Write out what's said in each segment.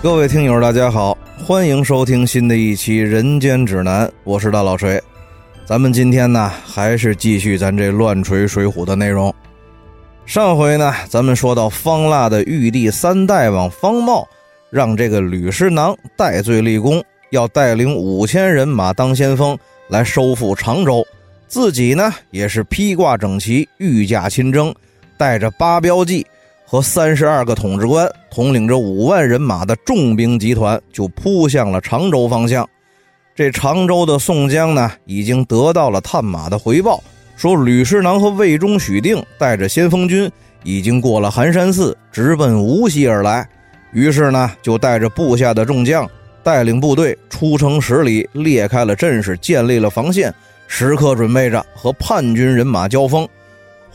各位听友，大家好，欢迎收听新的一期《人间指南》，我是大老锤。咱们今天呢，还是继续咱这乱锤水浒的内容。上回呢，咱们说到方腊的玉帝三大王方茂，让这个吕师囊戴罪立功，要带领五千人马当先锋来收复常州，自己呢也是披挂整齐，御驾亲征，带着八标记。和三十二个统治官统领着五万人马的重兵集团，就扑向了常州方向。这常州的宋江呢，已经得到了探马的回报，说吕师囊和魏忠、许定带着先锋军已经过了寒山寺，直奔无锡而来。于是呢，就带着部下的众将，带领部队出城十里，列开了阵势，建立了防线，时刻准备着和叛军人马交锋。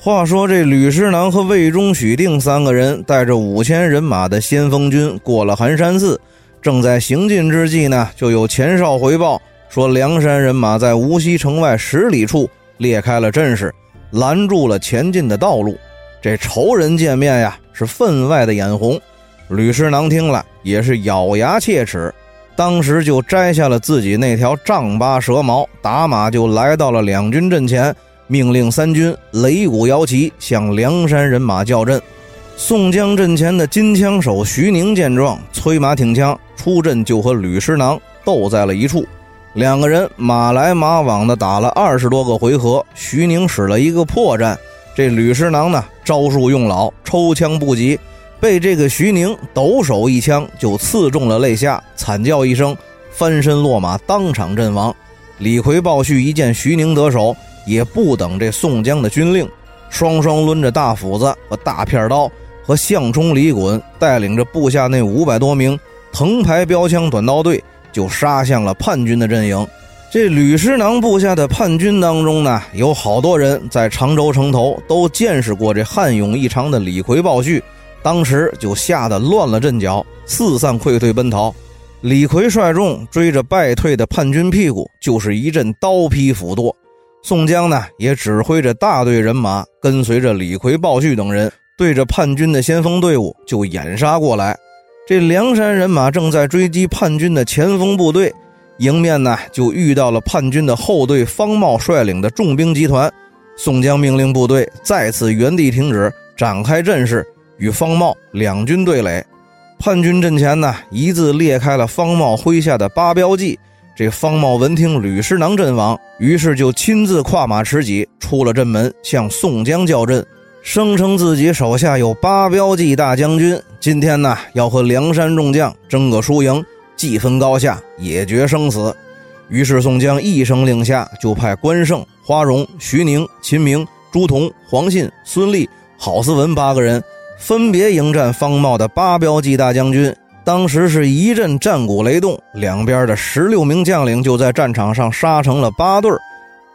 话说这吕师囊和魏忠、许定三个人带着五千人马的先锋军过了寒山寺，正在行进之际呢，就有前哨回报说，梁山人马在无锡城外十里处列开了阵势，拦住了前进的道路。这仇人见面呀，是分外的眼红。吕师囊听了也是咬牙切齿，当时就摘下了自己那条丈八蛇矛，打马就来到了两军阵前。命令三军擂鼓摇旗，向梁山人马叫阵。宋江阵前的金枪手徐宁见状，催马挺枪出阵，就和吕师囊斗在了一处。两个人马来马往的打了二十多个回合，徐宁使了一个破绽。这吕师囊呢，招数用老，抽枪不及，被这个徐宁抖手一枪就刺中了肋下，惨叫一声，翻身落马，当场阵亡。李逵、鲍旭一见徐宁得手。也不等这宋江的军令，双双抡着大斧子和大片刀，和项冲、李衮带领着部下那五百多名藤牌标枪短刀队，就杀向了叛军的阵营。这吕师囊部下的叛军当中呢，有好多人在常州城头都见识过这悍勇异常的李逵、暴旭，当时就吓得乱了阵脚，四散溃退奔逃。李逵率众追着败退的叛军屁股，就是一阵刀劈斧剁。宋江呢，也指挥着大队人马，跟随着李逵、鲍旭等人，对着叛军的先锋队伍就掩杀过来。这梁山人马正在追击叛军的前锋部队，迎面呢就遇到了叛军的后队方茂率领的重兵集团。宋江命令部队再次原地停止，展开阵势，与方茂两军对垒。叛军阵前呢，一字列开了方茂麾下的八标记。这方茂闻听吕师囊阵亡，于是就亲自跨马持戟出了阵门，向宋江叫阵，声称自己手下有八标骑大将军，今天呢要和梁山众将争个输赢，既分高下，也决生死。于是宋江一声令下，就派关胜、花荣、徐宁、秦明、朱仝、黄信、孙立、郝思文八个人，分别迎战方茂的八标骑大将军。当时是一阵战鼓雷动，两边的十六名将领就在战场上杀成了八对儿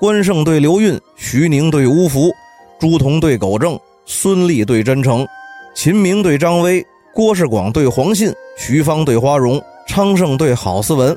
关胜对刘运，徐宁对乌福，朱仝对苟正，孙立对真诚，秦明对张威，郭世广对黄信，徐芳对花荣，昌盛对郝思文。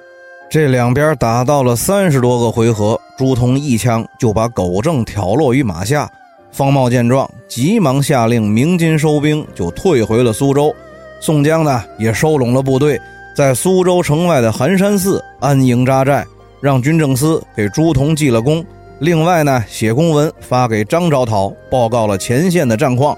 这两边打到了三十多个回合，朱仝一枪就把苟正挑落于马下。方茂见状，急忙下令鸣金收兵，就退回了苏州。宋江呢，也收拢了部队，在苏州城外的寒山寺安营扎寨，让军政司给朱仝记了功。另外呢，写公文发给张昭讨，报告了前线的战况。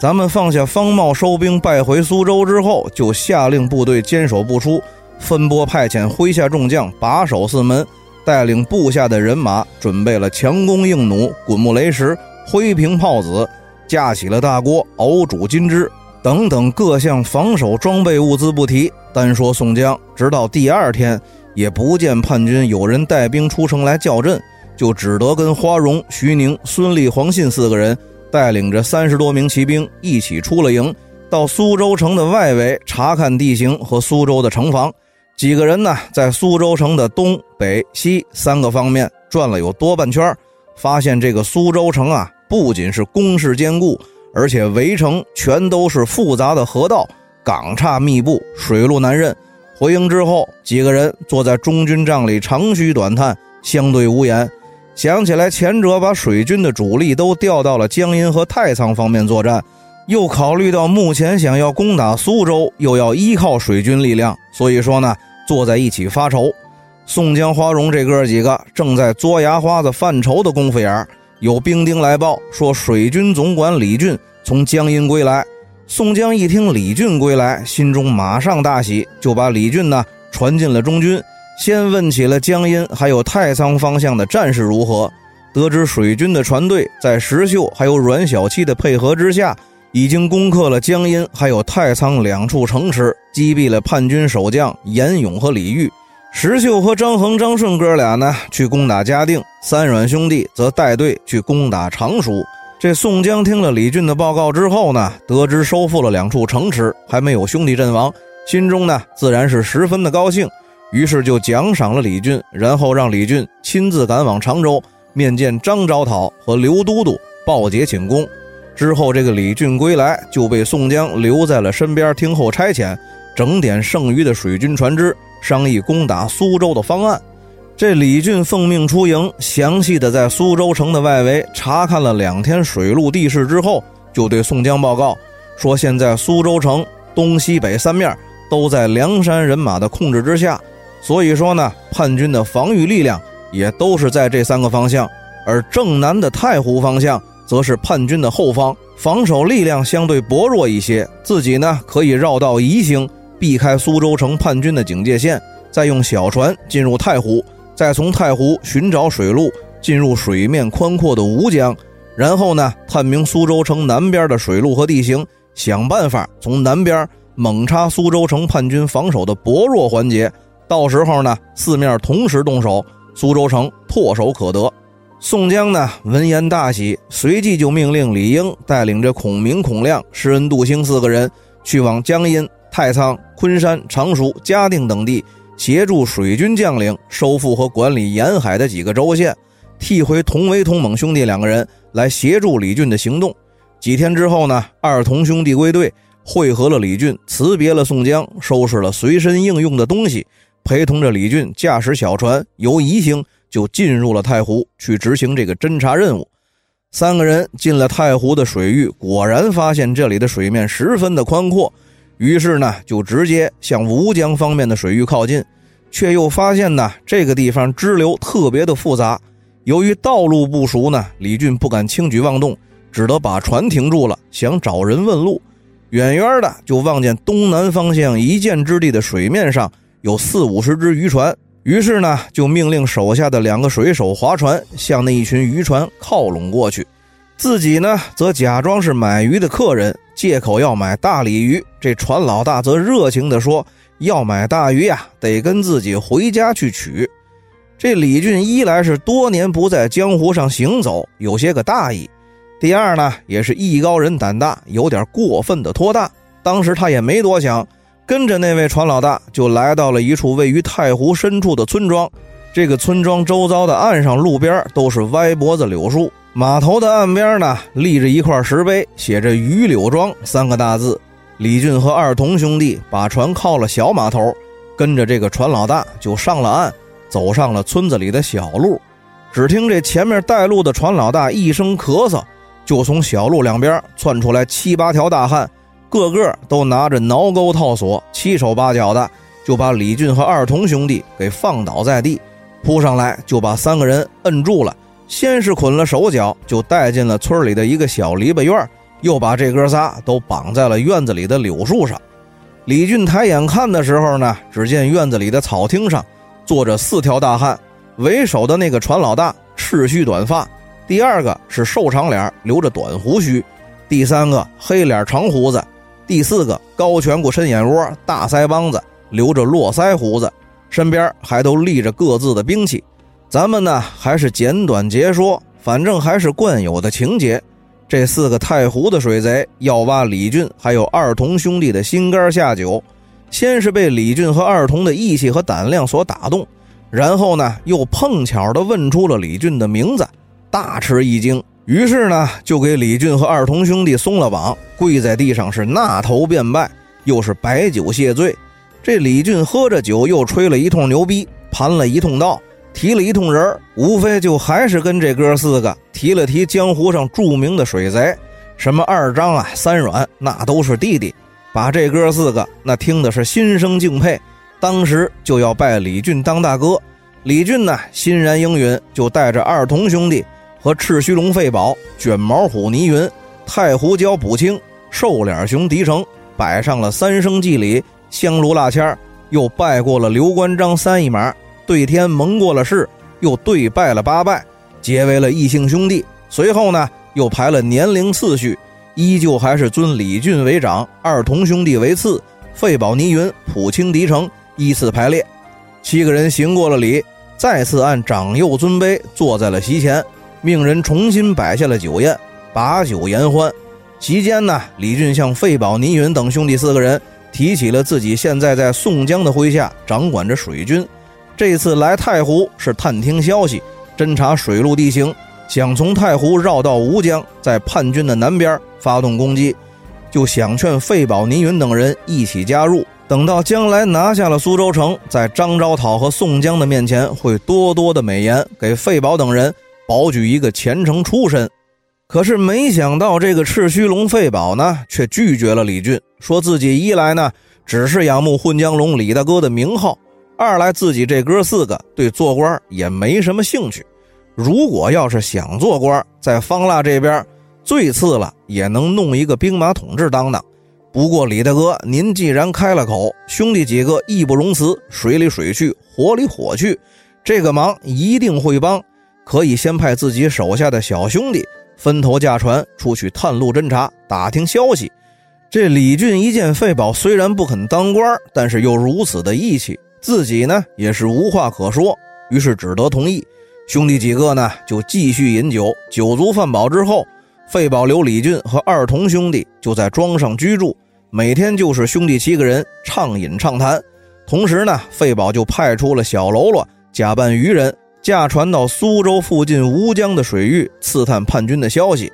咱们放下方茂收兵败回苏州之后，就下令部队坚守不出，分拨派遣麾下众将把守四门，带领部下的人马准备了强弓硬弩、滚木雷石、灰瓶炮子，架起了大锅熬煮金汁。等等各项防守装备物资不提，单说宋江，直到第二天也不见叛军有人带兵出城来叫阵，就只得跟花荣、徐宁、孙立、黄信四个人带领着三十多名骑兵一起出了营，到苏州城的外围查看地形和苏州的城防。几个人呢，在苏州城的东北西三个方面转了有多半圈，发现这个苏州城啊，不仅是工事坚固。而且围城全都是复杂的河道，港岔密布，水路难认。回营之后，几个人坐在中军帐里长吁短叹，相对无言。想起来前者把水军的主力都调到了江阴和太仓方面作战，又考虑到目前想要攻打苏州，又要依靠水军力量，所以说呢，坐在一起发愁。宋江、花荣这哥几个正在嘬牙花子犯愁的功夫眼儿有兵丁来报说，水军总管李俊从江阴归来。宋江一听李俊归来，心中马上大喜，就把李俊呢传进了中军，先问起了江阴还有太仓方向的战事如何。得知水军的船队在石秀还有阮小七的配合之下，已经攻克了江阴还有太仓两处城池，击毙了叛军守将严勇和李玉。石秀和张衡、张顺哥俩呢，去攻打嘉定；三阮兄弟则带队去攻打常熟。这宋江听了李俊的报告之后呢，得知收复了两处城池，还没有兄弟阵亡，心中呢自然是十分的高兴。于是就奖赏了李俊，然后让李俊亲自赶往常州面见张昭讨和刘都督报捷请功。之后，这个李俊归来，就被宋江留在了身边听候差遣，整点剩余的水军船只。商议攻打苏州的方案，这李俊奉命出营，详细的在苏州城的外围查看了两天水陆地势之后，就对宋江报告说：现在苏州城东西北三面都在梁山人马的控制之下，所以说呢，叛军的防御力量也都是在这三个方向，而正南的太湖方向则是叛军的后方，防守力量相对薄弱一些，自己呢可以绕道移行。避开苏州城叛军的警戒线，再用小船进入太湖，再从太湖寻找水路进入水面宽阔的吴江，然后呢，探明苏州城南边的水路和地形，想办法从南边猛插苏州城叛军防守的薄弱环节。到时候呢，四面同时动手，苏州城唾手可得。宋江呢，闻言大喜，随即就命令李应带领着孔明、孔亮、施恩、杜兴四个人去往江阴。太仓、昆山、常熟、嘉定等地协助水军将领收复和管理沿海的几个州县，替回同为同猛兄弟两个人来协助李俊的行动。几天之后呢，二同兄弟归队，会合了李俊，辞别了宋江，收拾了随身应用的东西，陪同着李俊驾驶小船由宜兴就进入了太湖，去执行这个侦察任务。三个人进了太湖的水域，果然发现这里的水面十分的宽阔。于是呢，就直接向吴江方面的水域靠近，却又发现呢，这个地方支流特别的复杂。由于道路不熟呢，李俊不敢轻举妄动，只得把船停住了，想找人问路。远远的就望见东南方向一箭之地的水面上有四五十只渔船，于是呢，就命令手下的两个水手划船向那一群渔船靠拢过去。自己呢，则假装是买鱼的客人，借口要买大鲤鱼。这船老大则热情地说：“要买大鱼呀，得跟自己回家去取。”这李俊一来是多年不在江湖上行走，有些个大意；第二呢，也是艺高人胆大，有点过分的托大。当时他也没多想，跟着那位船老大就来到了一处位于太湖深处的村庄。这个村庄周遭的岸上、路边都是歪脖子柳树。码头的岸边呢，立着一块石碑，写着“榆柳庄”三个大字。李俊和二童兄弟把船靠了小码头，跟着这个船老大就上了岸，走上了村子里的小路。只听这前面带路的船老大一声咳嗽，就从小路两边窜出来七八条大汉，个个都拿着挠钩套索，七手八脚的，就把李俊和二童兄弟给放倒在地，扑上来就把三个人摁住了。先是捆了手脚，就带进了村里的一个小篱笆院又把这哥仨都绑在了院子里的柳树上。李俊抬眼看的时候呢，只见院子里的草厅上坐着四条大汉，为首的那个船老大赤须短发，第二个是瘦长脸，留着短胡须，第三个黑脸长胡子，第四个高颧骨深眼窝大腮帮子，留着络腮胡子，身边还都立着各自的兵器。咱们呢还是简短截说，反正还是惯有的情节。这四个太湖的水贼要挖李俊还有二童兄弟的心肝下酒，先是被李俊和二童的义气和胆量所打动，然后呢又碰巧的问出了李俊的名字，大吃一惊。于是呢就给李俊和二童兄弟松了绑，跪在地上是纳头便拜，又是摆酒谢罪。这李俊喝着酒，又吹了一通牛逼，盘了一通道。提了一通人无非就还是跟这哥四个提了提江湖上著名的水贼，什么二张啊、三阮，那都是弟弟。把这哥四个那听的是心生敬佩，当时就要拜李俊当大哥。李俊呢欣然应允，就带着二童兄弟和赤须龙费宝、卷毛虎倪云、太胡椒卜青、瘦脸熊狄成，摆上了三生祭礼，香炉蜡签又拜过了刘关张三一马，对天蒙过了誓，又对拜了八拜，结为了异姓兄弟。随后呢，又排了年龄次序。依旧还是尊李俊为长，二同兄弟为次，费宝、倪云、普清、狄成依次排列。七个人行过了礼，再次按长幼尊卑坐在了席前，命人重新摆下了酒宴，把酒言欢。席间呢，李俊向费宝、倪云等兄弟四个人提起了自己现在在宋江的麾下掌管着水军，这次来太湖是探听消息，侦查水陆地形。想从太湖绕到吴江，在叛军的南边发动攻击，就想劝费宝、倪云等人一起加入。等到将来拿下了苏州城，在张昭讨和宋江的面前，会多多的美言，给费宝等人保举一个前程出身。可是没想到，这个赤须龙费宝呢，却拒绝了李俊，说自己一来呢，只是仰慕混江龙李大哥的名号；二来自己这哥四个对做官也没什么兴趣。如果要是想做官，在方腊这边最次了也能弄一个兵马统制当当。不过李大哥，您既然开了口，兄弟几个义不容辞，水里水去，火里火去，这个忙一定会帮。可以先派自己手下的小兄弟分头驾船出去探路侦查，打听消息。这李俊一见费宝虽然不肯当官，但是又如此的义气，自己呢也是无话可说，于是只得同意。兄弟几个呢，就继续饮酒，酒足饭饱之后，费宝、刘、李俊和二童兄弟就在庄上居住，每天就是兄弟七个人畅饮畅谈。同时呢，费宝就派出了小喽啰，假扮渔人，驾船到苏州附近吴江的水域刺探叛军的消息。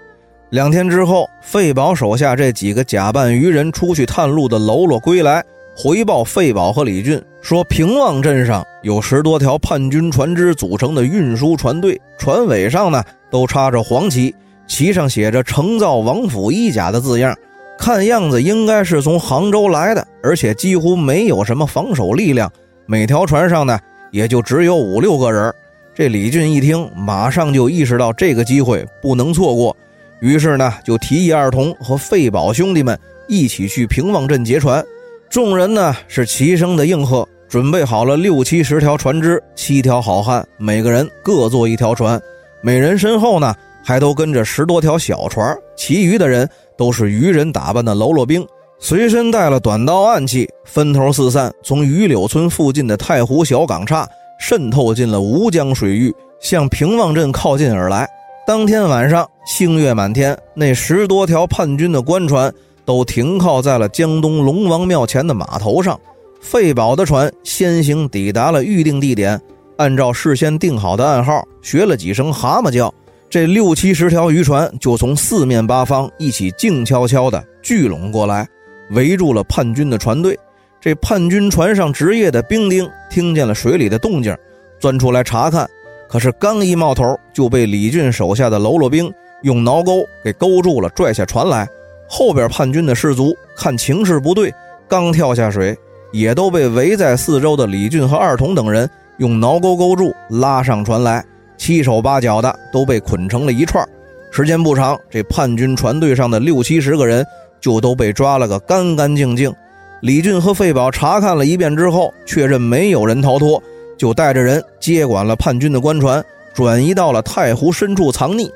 两天之后，费宝手下这几个假扮渔人出去探路的喽啰归来。回报费宝和李俊说：“平望镇上有十多条叛军船只组成的运输船队，船尾上呢都插着黄旗，旗上写着‘承造王府衣甲’的字样。看样子应该是从杭州来的，而且几乎没有什么防守力量。每条船上呢也就只有五六个人。这李俊一听，马上就意识到这个机会不能错过，于是呢就提议二童和费宝兄弟们一起去平望镇劫船。”众人呢是齐声的应和，准备好了六七十条船只，七条好汉，每个人各坐一条船，每人身后呢还都跟着十多条小船，其余的人都是渔人打扮的喽啰兵，随身带了短刀暗器，分头四散，从榆柳村附近的太湖小港岔渗透进了吴江水域，向平望镇靠近而来。当天晚上，星月满天，那十多条叛军的官船。都停靠在了江东龙王庙前的码头上，费宝的船先行抵达了预定地点，按照事先定好的暗号，学了几声蛤蟆叫，这六七十条渔船就从四面八方一起静悄悄地聚拢过来，围住了叛军的船队。这叛军船上值夜的兵丁听见了水里的动静，钻出来查看，可是刚一冒头，就被李俊手下的喽啰兵用挠钩给勾住了，拽下船来。后边叛军的士卒看情势不对，刚跳下水，也都被围在四周的李俊和二童等人用挠钩勾住，拉上船来，七手八脚的都被捆成了一串。时间不长，这叛军船队上的六七十个人就都被抓了个干干净净。李俊和费宝查看了一遍之后，确认没有人逃脱，就带着人接管了叛军的官船，转移到了太湖深处藏匿。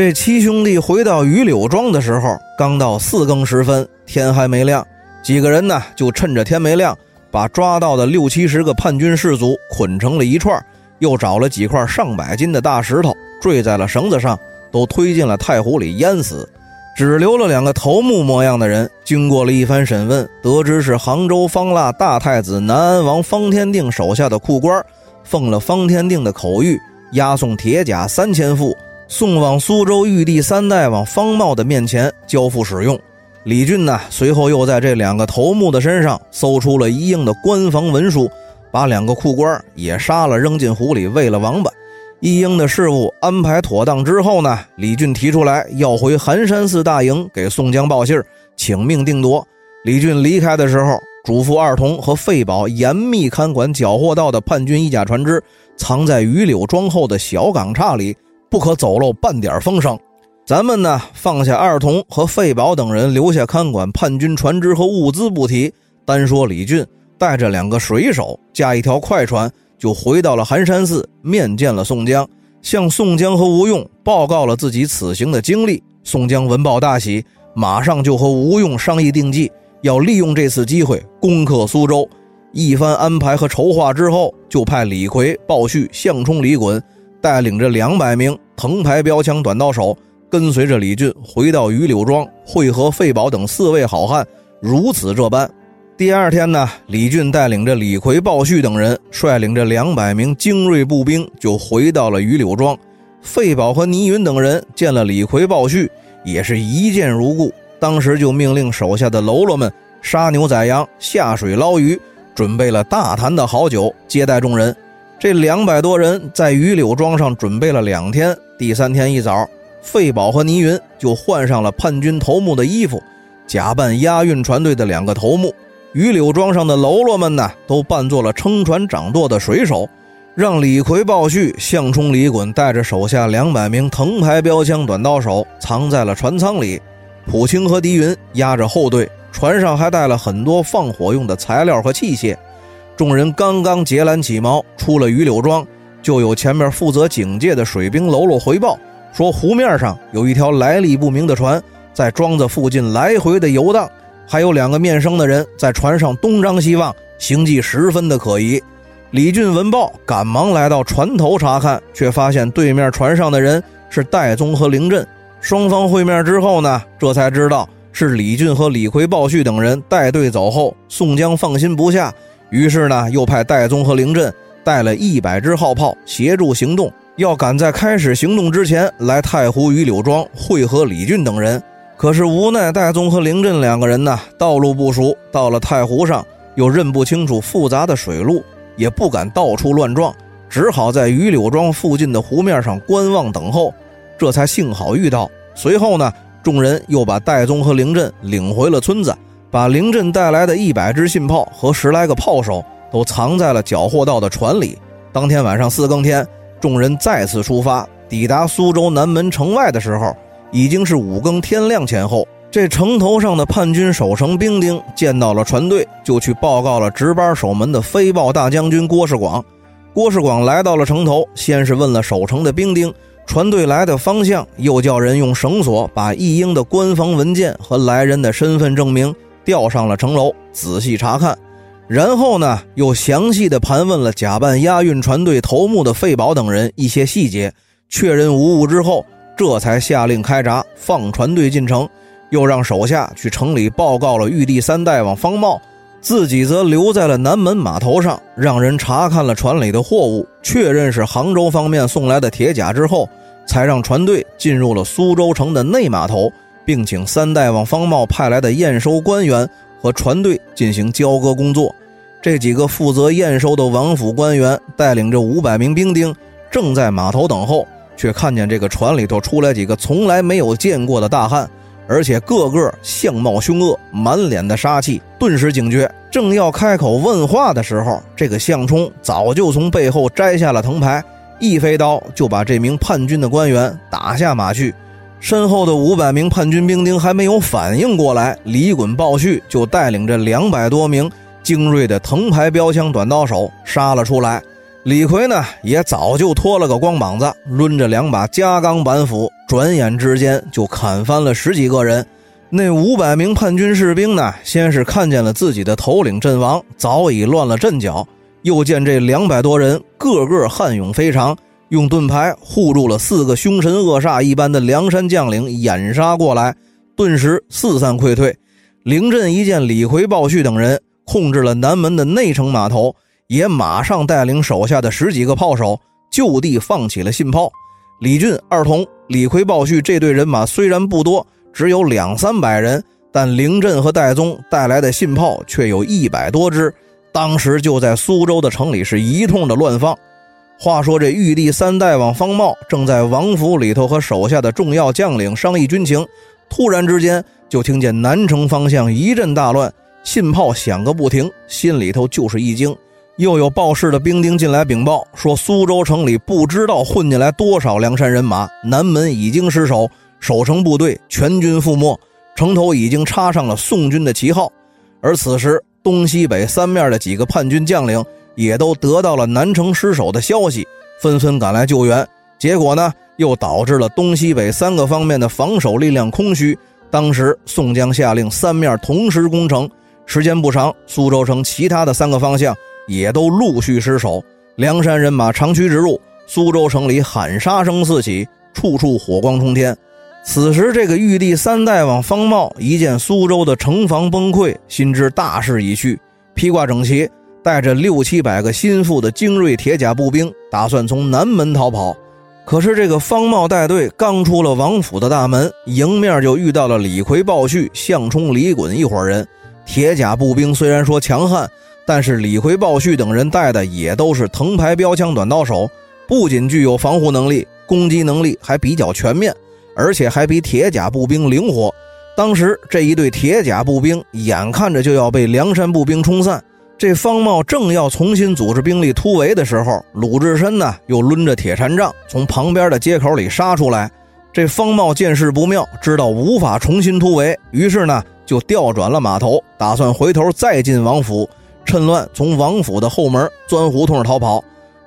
这七兄弟回到榆柳庄的时候，刚到四更时分，天还没亮。几个人呢，就趁着天没亮，把抓到的六七十个叛军士卒捆成了一串，又找了几块上百斤的大石头坠在了绳子上，都推进了太湖里淹死。只留了两个头目模样的人。经过了一番审问，得知是杭州方腊大太子南安王方天定手下的库官，奉了方天定的口谕，押送铁甲三千副。送往苏州玉帝三代王方茂的面前交付使用。李俊呢，随后又在这两个头目的身上搜出了一应的官房文书，把两个库官也杀了，扔进湖里喂了王八。一应的事务安排妥当之后呢，李俊提出来要回寒山寺大营给宋江报信请命定夺。李俊离开的时候，嘱咐二童和费宝严密看管缴获到的叛军一甲船只，藏在榆柳庄后的小港岔里，不可走漏半点风声。咱们呢，放下二童和费宝等人，留下看管叛军船只和物资不提。单说李俊带着两个水手，驾一条快船，就回到了寒山寺，面见了宋江，向宋江和吴用报告了自己此行的经历。宋江闻报大喜，马上就和吴用商议定计，要利用这次机会攻克苏州。一番安排和筹划之后，就派李逵、鲍旭、项冲、李衮带领着两百名藤牌标枪短刀手，跟随着李俊回到榆柳庄，会合费宝等四位好汉。如此这般。第二天呢，李俊带领着李逵、鲍旭等人，率领着两百名精锐步兵，就回到了榆柳庄。费宝和倪云等人见了李逵、鲍旭，也是一见如故。当时就命令手下的喽啰们杀牛宰羊、下水捞鱼，准备了大坛的好酒接待众人。这两百多人在榆柳庄上准备了两天。第三天一早，费宝和倪云就换上了叛军头目的衣服，假扮押运船队的两个头目。榆柳庄上的喽啰们呢，都扮作了撑船掌舵的水手，让李逵、鲍旭、项冲、李衮带着手下两百名藤牌标枪短刀手藏在了船舱里。普清和狄云压着后队，船上还带了很多放火用的材料和器械。众人刚刚结缆起锚，出了榆柳庄，就有前面负责警戒的水兵喽啰回报说，湖面上有一条来历不明的船在庄子附近来回的游荡。还有两个面生的人在船上东张西望，行迹十分的可疑。李俊闻报，赶忙来到船头查看，却发现对面船上的人是戴宗和凌震。双方会面之后呢，这才知道是李俊和李逵、鲍旭等人带队走后，宋江放心不下，于是呢，又派戴宗和凌震带了一百支号炮协助行动，要赶在开始行动之前来太湖榆柳庄会合李俊等人。可是无奈戴宗和凌震两个人呢，道路不熟，到了太湖上又认不清楚复杂的水路，也不敢到处乱撞，只好在榆柳庄附近的湖面上观望等候。这才幸好遇到。随后呢，众人又把戴宗和凌震领回了村子，把凌震带来的一百支信炮和十来个炮手都藏在了缴获到的船里。当天晚上四更天，众人再次出发，抵达苏州南门城外的时候。已经是五更天亮前后，这城头上的叛军守城兵丁见到了船队，就去报告了值班守门的飞豹大将军郭世广。郭世广来到了城头，先是问了守城的兵丁船队来的方向，又叫人用绳索把一应的官方文件和来人的身份证明吊上了城楼，仔细查看。然后呢，又详细的盘问了假扮押运船队头目的费宝等人一些细节，确认无误之后。这才下令开闸，放船队进城，又让手下去城里报告了玉帝三大王方茂，自己则留在了南门码头上，让人查看了船里的货物，确认是杭州方面送来的铁甲之后，才让船队进入了苏州城的内码头，并请三大王方茂派来的验收官员和船队进行交割工作。这几个负责验收的王府官员带领着五百名兵丁，正在码头等候。却看见这个船里头出来几个从来没有见过的大汉，而且个个相貌凶恶，满脸的杀气。顿时警觉，正要开口问话的时候，这个项冲早就从背后摘下了藤牌，一飞刀就把这名叛军的官员打下马去。身后的五百名叛军兵丁还没有反应过来，李衮、鲍旭就带领着两百多名精锐的藤牌标枪短刀手杀了出来。李逵呢，也早就脱了个光膀子，抡着两把加钢板斧，转眼之间就砍翻了十几个人。那五百名叛军士兵呢，先是看见了自己的头领阵亡，早已乱了阵脚；又见这两百多人个个悍勇非常，用盾牌护住了四个凶神恶煞一般的梁山将领掩杀过来，顿时四散溃退。凌振一见李逵、鲍旭等人控制了南门的内城码头。也马上带领手下的十几个炮手就地放起了信炮。李俊、二童、李逵、鲍旭这队人马虽然不多，只有两三百人，但凌震和戴宗带来的信炮却有一百多支。当时就在苏州的城里是一通的乱放。话说这玉帝三大王方茂正在王府里头和手下的重要将领商议军情，突然之间就听见南城方向一阵大乱，信炮响个不停，心里头就是一惊。又有报事的兵丁进来禀报说，苏州城里不知道混进来多少梁山人马，南门已经失守，守城部队全军覆没，城头已经插上了宋军的旗号。而此时，东西北三面的几个叛军将领也都得到了南城失守的消息，纷纷赶来救援。结果呢，又导致了东西北三个方面的防守力量空虚。当时，宋江下令三面同时攻城，时间不长，苏州城其他的三个方向。也都陆续失守，梁山人马长驱直入，苏州城里喊杀声四起，处处火光冲天。此时，这个玉帝三大王方茂一见苏州的城防崩溃，心知大势已去，披挂整齐，带着六七百个心腹的精锐铁甲步兵，打算从南门逃跑。可是，这个方茂带队刚出了王府的大门，迎面就遇到了李逵、鲍旭、项冲、李衮一伙人。铁甲步兵虽然说强悍。但是李逵、鲍旭等人带的也都是藤牌标枪、短刀手，不仅具有防护能力，攻击能力还比较全面，而且还比铁甲步兵灵活。当时这一队铁甲步兵眼看着就要被梁山步兵冲散，这方茂正要重新组织兵力突围的时候，鲁智深呢又抡着铁禅杖从旁边的街口里杀出来。这方茂见势不妙，知道无法重新突围，于是呢就调转了马头，打算回头再进王府。趁乱从王府的后门钻胡同逃跑，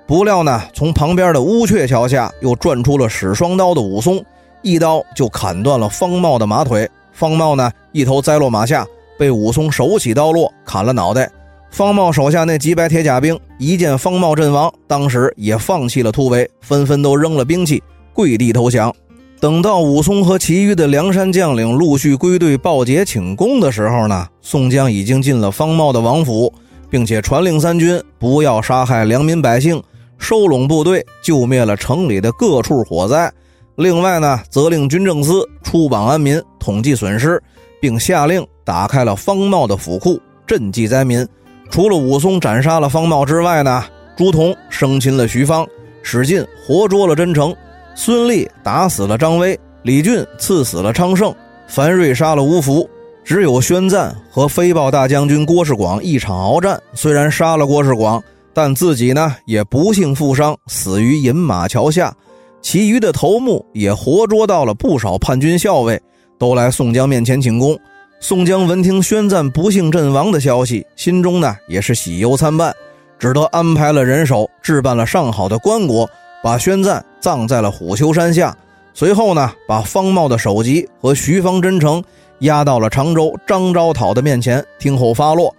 不料呢，从旁边的乌鹊桥下又转出了使双刀的武松，一刀就砍断了方茂的马腿。方茂呢，一头栽落马下，被武松手起刀落，砍了脑袋。方茂手下那几百铁甲兵一见方茂阵亡，当时也放弃了突围，纷纷都扔了兵器，跪地投降。等到武松和其余的梁山将领陆续归队报捷请功的时候呢，宋江已经进了方茂的王府。并且传令三军不要杀害良民百姓，收拢部队，救灭了城里的各处火灾。另外呢，责令军政司出榜安民，统计损失，并下令打开了方茂的府库，赈济灾民。除了武松斩杀了方茂之外呢，朱仝生擒了徐芳，史进活捉了真诚，孙立打死了张威，李俊刺死了昌盛，樊瑞杀了吴福。只有宣赞和飞豹大将军郭世广一场鏖战，虽然杀了郭世广，但自己呢也不幸负伤，死于饮马桥下。其余的头目也活捉到了不少叛军校尉，都来宋江面前请功。宋江闻听宣赞不幸阵亡的消息，心中呢也是喜忧参半，只得安排了人手置办了上好的棺椁，把宣赞葬在了虎丘山下。随后呢，把方茂的首级和徐方真诚。押到了常州张昭讨的面前听候发落。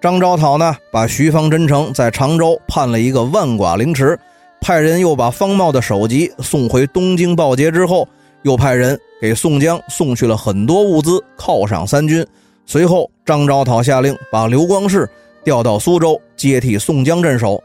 张昭讨呢，把徐方真诚在常州判了一个万剐凌迟，派人又把方茂的首级送回东京报捷之后，又派人给宋江送去了很多物资犒赏三军。随后，张昭讨下令把刘光世调到苏州接替宋江镇守。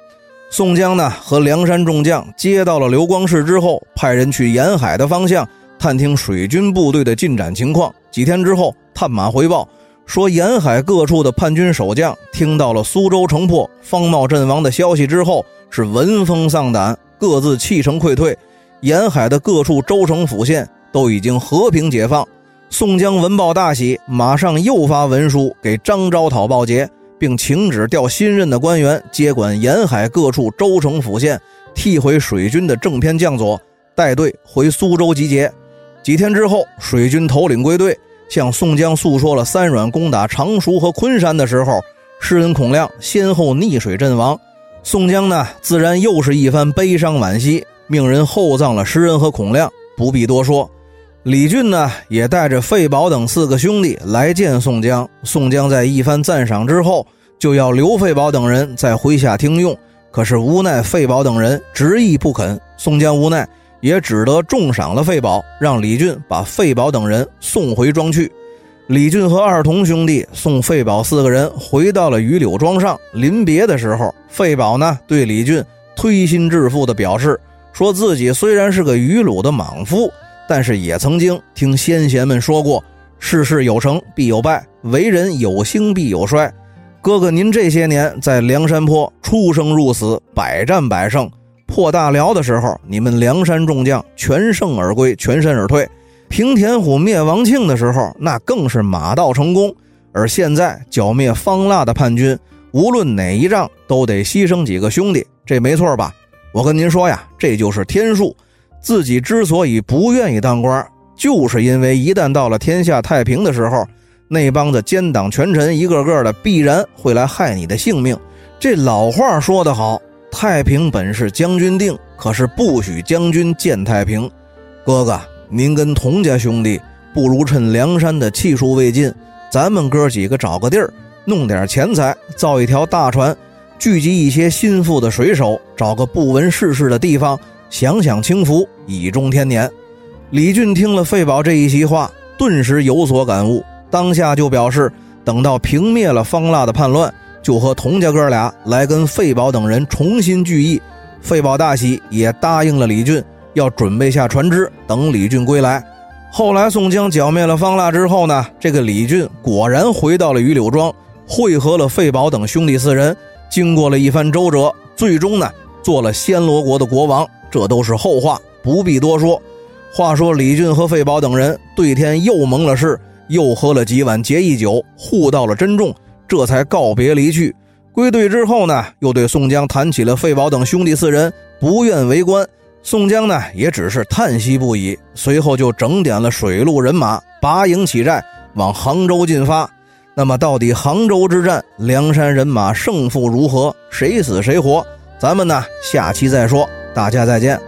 宋江呢，和梁山众将接到了刘光世之后，派人去沿海的方向。探听水军部队的进展情况。几天之后，探马回报说，沿海各处的叛军守将听到了苏州城破、方茂阵亡的消息之后，是闻风丧胆，各自弃城溃退。沿海的各处州城府县都已经和平解放。宋江闻报大喜，马上又发文书给张昭讨报捷，并请旨调新任的官员接管沿海各处州城府县，替回水军的正偏将佐，带队回苏州集结。几天之后，水军头领归队，向宋江诉说了三阮攻打常熟和昆山的时候，诗人孔亮先后溺水阵亡。宋江呢，自然又是一番悲伤惋惜，命人厚葬了诗人和孔亮。不必多说，李俊呢，也带着费宝等四个兄弟来见宋江。宋江在一番赞赏之后，就要留费宝等人在麾下听用，可是无奈费宝等人执意不肯。宋江无奈。也只得重赏了费宝，让李俊把费宝等人送回庄去。李俊和二童兄弟送费宝四个人回到了榆柳庄上。临别的时候，费宝呢对李俊推心置腹地表示，说自己虽然是个榆鲁的莽夫，但是也曾经听先贤们说过：“事事有成必有败，为人有兴必有衰。”哥哥，您这些年在梁山坡出生入死，百战百胜。破大辽的时候，你们梁山众将全胜而归，全身而退；平田虎灭王庆的时候，那更是马到成功。而现在剿灭方腊的叛军，无论哪一仗都得牺牲几个兄弟，这没错吧？我跟您说呀，这就是天数。自己之所以不愿意当官，就是因为一旦到了天下太平的时候，那帮子奸党权臣一个个的必然会来害你的性命。这老话说得好：“太平本是将军定，可是不许将军见太平。”哥哥，您跟童家兄弟不如趁梁山的气数未尽，咱们哥几个找个地儿，弄点钱财，造一条大船，聚集一些心腹的水手，找个不闻世事的地方，享享清福，以终天年。李俊听了费宝这一席话，顿时有所感悟，当下就表示，等到平灭了方腊的叛乱。就和童家哥俩来跟费宝等人重新聚义，费宝大喜，也答应了李俊，要准备下船只等李俊归来。后来宋江剿灭了方腊之后呢，这个李俊果然回到了榆柳庄，会合了费宝等兄弟四人，经过了一番周折，最终呢做了暹罗国的国王。这都是后话，不必多说。话说李俊和费宝等人对天又盟了誓，又喝了几碗结义酒，互道了珍重。这才告别离去，归队之后呢，又对宋江谈起了费宝等兄弟四人不愿为官。宋江呢，也只是叹息不已。随后就整点了水陆人马，拔营起寨，往杭州进发。那么，到底杭州之战，梁山人马胜负如何？谁死谁活？咱们呢，下期再说。大家再见。